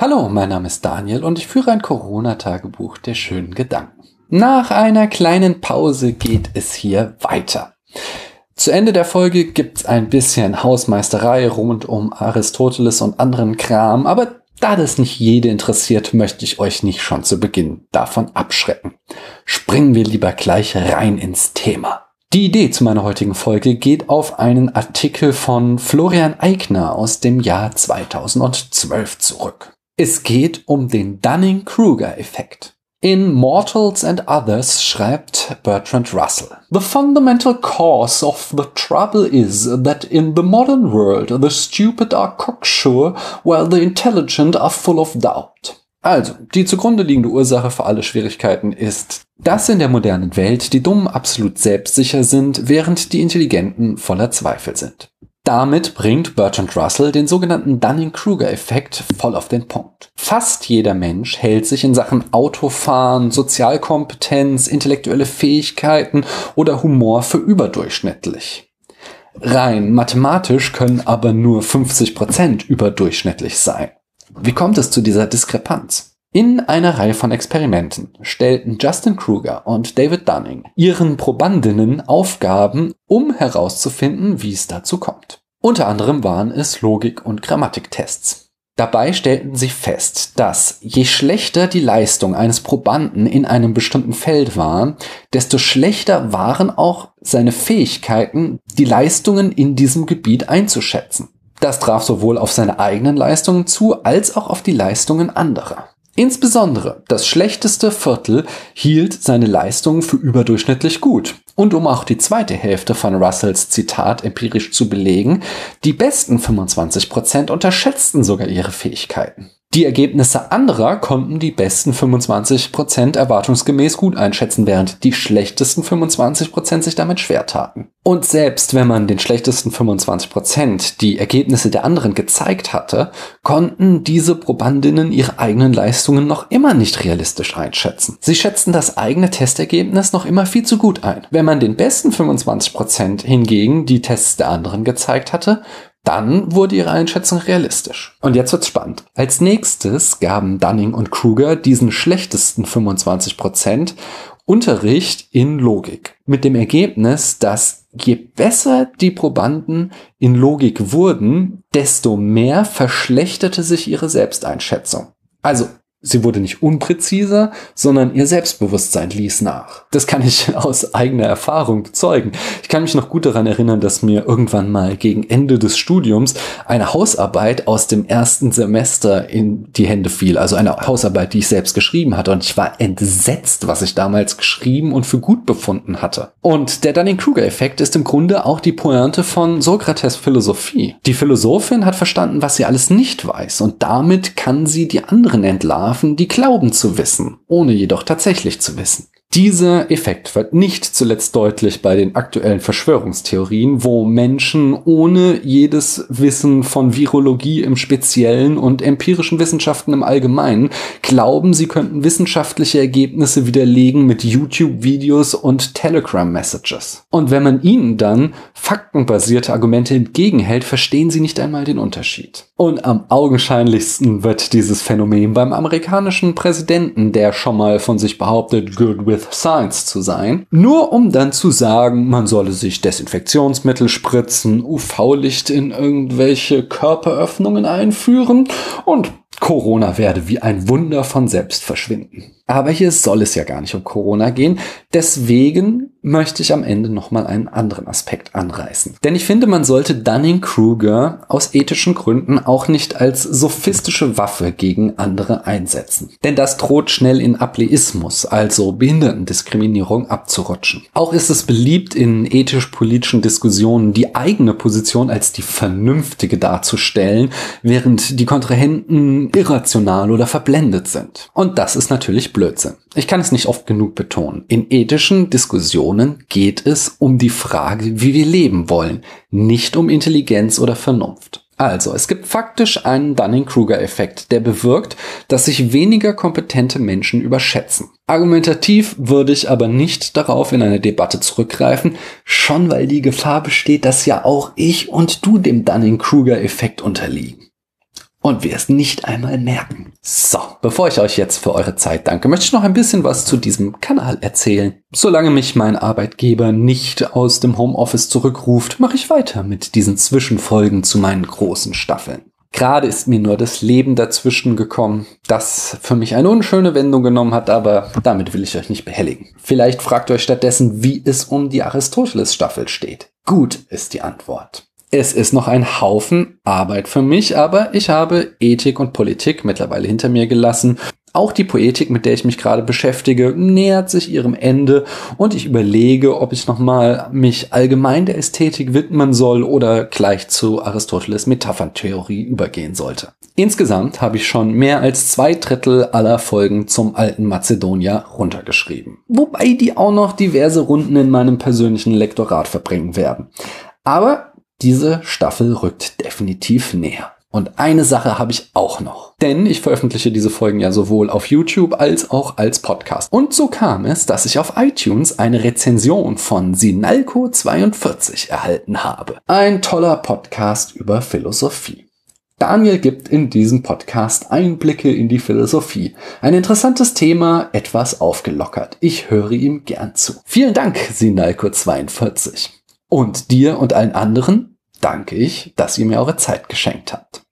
Hallo, mein Name ist Daniel und ich führe ein Corona-Tagebuch der schönen Gedanken. Nach einer kleinen Pause geht es hier weiter. Zu Ende der Folge gibt's ein bisschen Hausmeisterei rund um Aristoteles und anderen Kram, aber da das nicht jede interessiert, möchte ich euch nicht schon zu Beginn davon abschrecken. Springen wir lieber gleich rein ins Thema. Die Idee zu meiner heutigen Folge geht auf einen Artikel von Florian Eigner aus dem Jahr 2012 zurück. Es geht um den Dunning-Kruger-Effekt. In Mortals and Others schreibt Bertrand Russell, The fundamental cause of the trouble is that in the modern world the stupid are cocksure while the intelligent are full of doubt. Also, die zugrunde liegende Ursache für alle Schwierigkeiten ist, dass in der modernen Welt die Dummen absolut selbstsicher sind, während die Intelligenten voller Zweifel sind. Damit bringt Bertrand Russell den sogenannten Dunning-Kruger-Effekt voll auf den Punkt. Fast jeder Mensch hält sich in Sachen Autofahren, Sozialkompetenz, intellektuelle Fähigkeiten oder Humor für überdurchschnittlich. Rein mathematisch können aber nur 50 Prozent überdurchschnittlich sein. Wie kommt es zu dieser Diskrepanz? In einer Reihe von Experimenten stellten Justin Kruger und David Dunning ihren Probandinnen Aufgaben, um herauszufinden, wie es dazu kommt. Unter anderem waren es Logik- und Grammatiktests. Dabei stellten sie fest, dass je schlechter die Leistung eines Probanden in einem bestimmten Feld war, desto schlechter waren auch seine Fähigkeiten, die Leistungen in diesem Gebiet einzuschätzen. Das traf sowohl auf seine eigenen Leistungen zu, als auch auf die Leistungen anderer. Insbesondere das schlechteste Viertel hielt seine Leistungen für überdurchschnittlich gut. Und um auch die zweite Hälfte von Russells Zitat empirisch zu belegen, die besten 25% unterschätzten sogar ihre Fähigkeiten. Die Ergebnisse anderer konnten die besten 25% erwartungsgemäß gut einschätzen, während die schlechtesten 25% sich damit schwer taten. Und selbst wenn man den schlechtesten 25% die Ergebnisse der anderen gezeigt hatte, konnten diese Probandinnen ihre eigenen Leistungen noch immer nicht realistisch einschätzen. Sie schätzten das eigene Testergebnis noch immer viel zu gut ein. Wenn man den besten 25% hingegen die Tests der anderen gezeigt hatte, dann wurde ihre Einschätzung realistisch. Und jetzt wird's spannend. Als nächstes gaben Dunning und Kruger diesen schlechtesten 25% Unterricht in Logik. Mit dem Ergebnis, dass je besser die Probanden in Logik wurden, desto mehr verschlechterte sich ihre Selbsteinschätzung. Also Sie wurde nicht unpräziser, sondern ihr Selbstbewusstsein ließ nach. Das kann ich aus eigener Erfahrung bezeugen. Ich kann mich noch gut daran erinnern, dass mir irgendwann mal gegen Ende des Studiums eine Hausarbeit aus dem ersten Semester in die Hände fiel. Also eine Hausarbeit, die ich selbst geschrieben hatte. Und ich war entsetzt, was ich damals geschrieben und für gut befunden hatte. Und der Dunning-Kruger-Effekt ist im Grunde auch die Pointe von Sokrates Philosophie. Die Philosophin hat verstanden, was sie alles nicht weiß. Und damit kann sie die anderen entlarven Paragraphen, die glauben zu wissen, ohne jedoch tatsächlich zu wissen. Dieser Effekt wird nicht zuletzt deutlich bei den aktuellen Verschwörungstheorien, wo Menschen ohne jedes Wissen von Virologie im Speziellen und empirischen Wissenschaften im Allgemeinen glauben, sie könnten wissenschaftliche Ergebnisse widerlegen mit YouTube-Videos und Telegram-Messages. Und wenn man ihnen dann faktenbasierte Argumente entgegenhält, verstehen sie nicht einmal den Unterschied. Und am augenscheinlichsten wird dieses Phänomen beim amerikanischen Präsidenten, der schon mal von sich behauptet, good with with Science zu sein, nur um dann zu sagen, man solle sich Desinfektionsmittel spritzen, UV-Licht in irgendwelche Körperöffnungen einführen und Corona werde wie ein Wunder von selbst verschwinden. Aber hier soll es ja gar nicht um Corona gehen. Deswegen möchte ich am Ende nochmal einen anderen Aspekt anreißen. Denn ich finde, man sollte Dunning-Kruger aus ethischen Gründen auch nicht als sophistische Waffe gegen andere einsetzen. Denn das droht schnell in Ableismus, also Behindertendiskriminierung, abzurutschen. Auch ist es beliebt, in ethisch-politischen Diskussionen die eigene Position als die vernünftige darzustellen, während die Kontrahenten irrational oder verblendet sind. Und das ist natürlich Blödsinn. Ich kann es nicht oft genug betonen. In ethischen Diskussionen geht es um die Frage, wie wir leben wollen, nicht um Intelligenz oder Vernunft. Also, es gibt faktisch einen Dunning-Kruger-Effekt, der bewirkt, dass sich weniger kompetente Menschen überschätzen. Argumentativ würde ich aber nicht darauf in eine Debatte zurückgreifen, schon weil die Gefahr besteht, dass ja auch ich und du dem Dunning-Kruger-Effekt unterliegen. Und wir es nicht einmal merken. So, bevor ich euch jetzt für eure Zeit danke, möchte ich noch ein bisschen was zu diesem Kanal erzählen. Solange mich mein Arbeitgeber nicht aus dem Homeoffice zurückruft, mache ich weiter mit diesen Zwischenfolgen zu meinen großen Staffeln. Gerade ist mir nur das Leben dazwischen gekommen, das für mich eine unschöne Wendung genommen hat, aber damit will ich euch nicht behelligen. Vielleicht fragt euch stattdessen, wie es um die Aristoteles-Staffel steht. Gut ist die Antwort. Es ist noch ein Haufen Arbeit für mich, aber ich habe Ethik und Politik mittlerweile hinter mir gelassen. Auch die Poetik, mit der ich mich gerade beschäftige, nähert sich ihrem Ende und ich überlege, ob ich nochmal mich allgemein der Ästhetik widmen soll oder gleich zu Aristoteles Metapherntheorie übergehen sollte. Insgesamt habe ich schon mehr als zwei Drittel aller Folgen zum alten Mazedonier runtergeschrieben. Wobei die auch noch diverse Runden in meinem persönlichen Lektorat verbringen werden. Aber diese Staffel rückt definitiv näher. Und eine Sache habe ich auch noch. Denn ich veröffentliche diese Folgen ja sowohl auf YouTube als auch als Podcast. Und so kam es, dass ich auf iTunes eine Rezension von Sinalco42 erhalten habe. Ein toller Podcast über Philosophie. Daniel gibt in diesem Podcast Einblicke in die Philosophie. Ein interessantes Thema, etwas aufgelockert. Ich höre ihm gern zu. Vielen Dank, Sinalco42. Und dir und allen anderen danke ich, dass ihr mir eure Zeit geschenkt habt.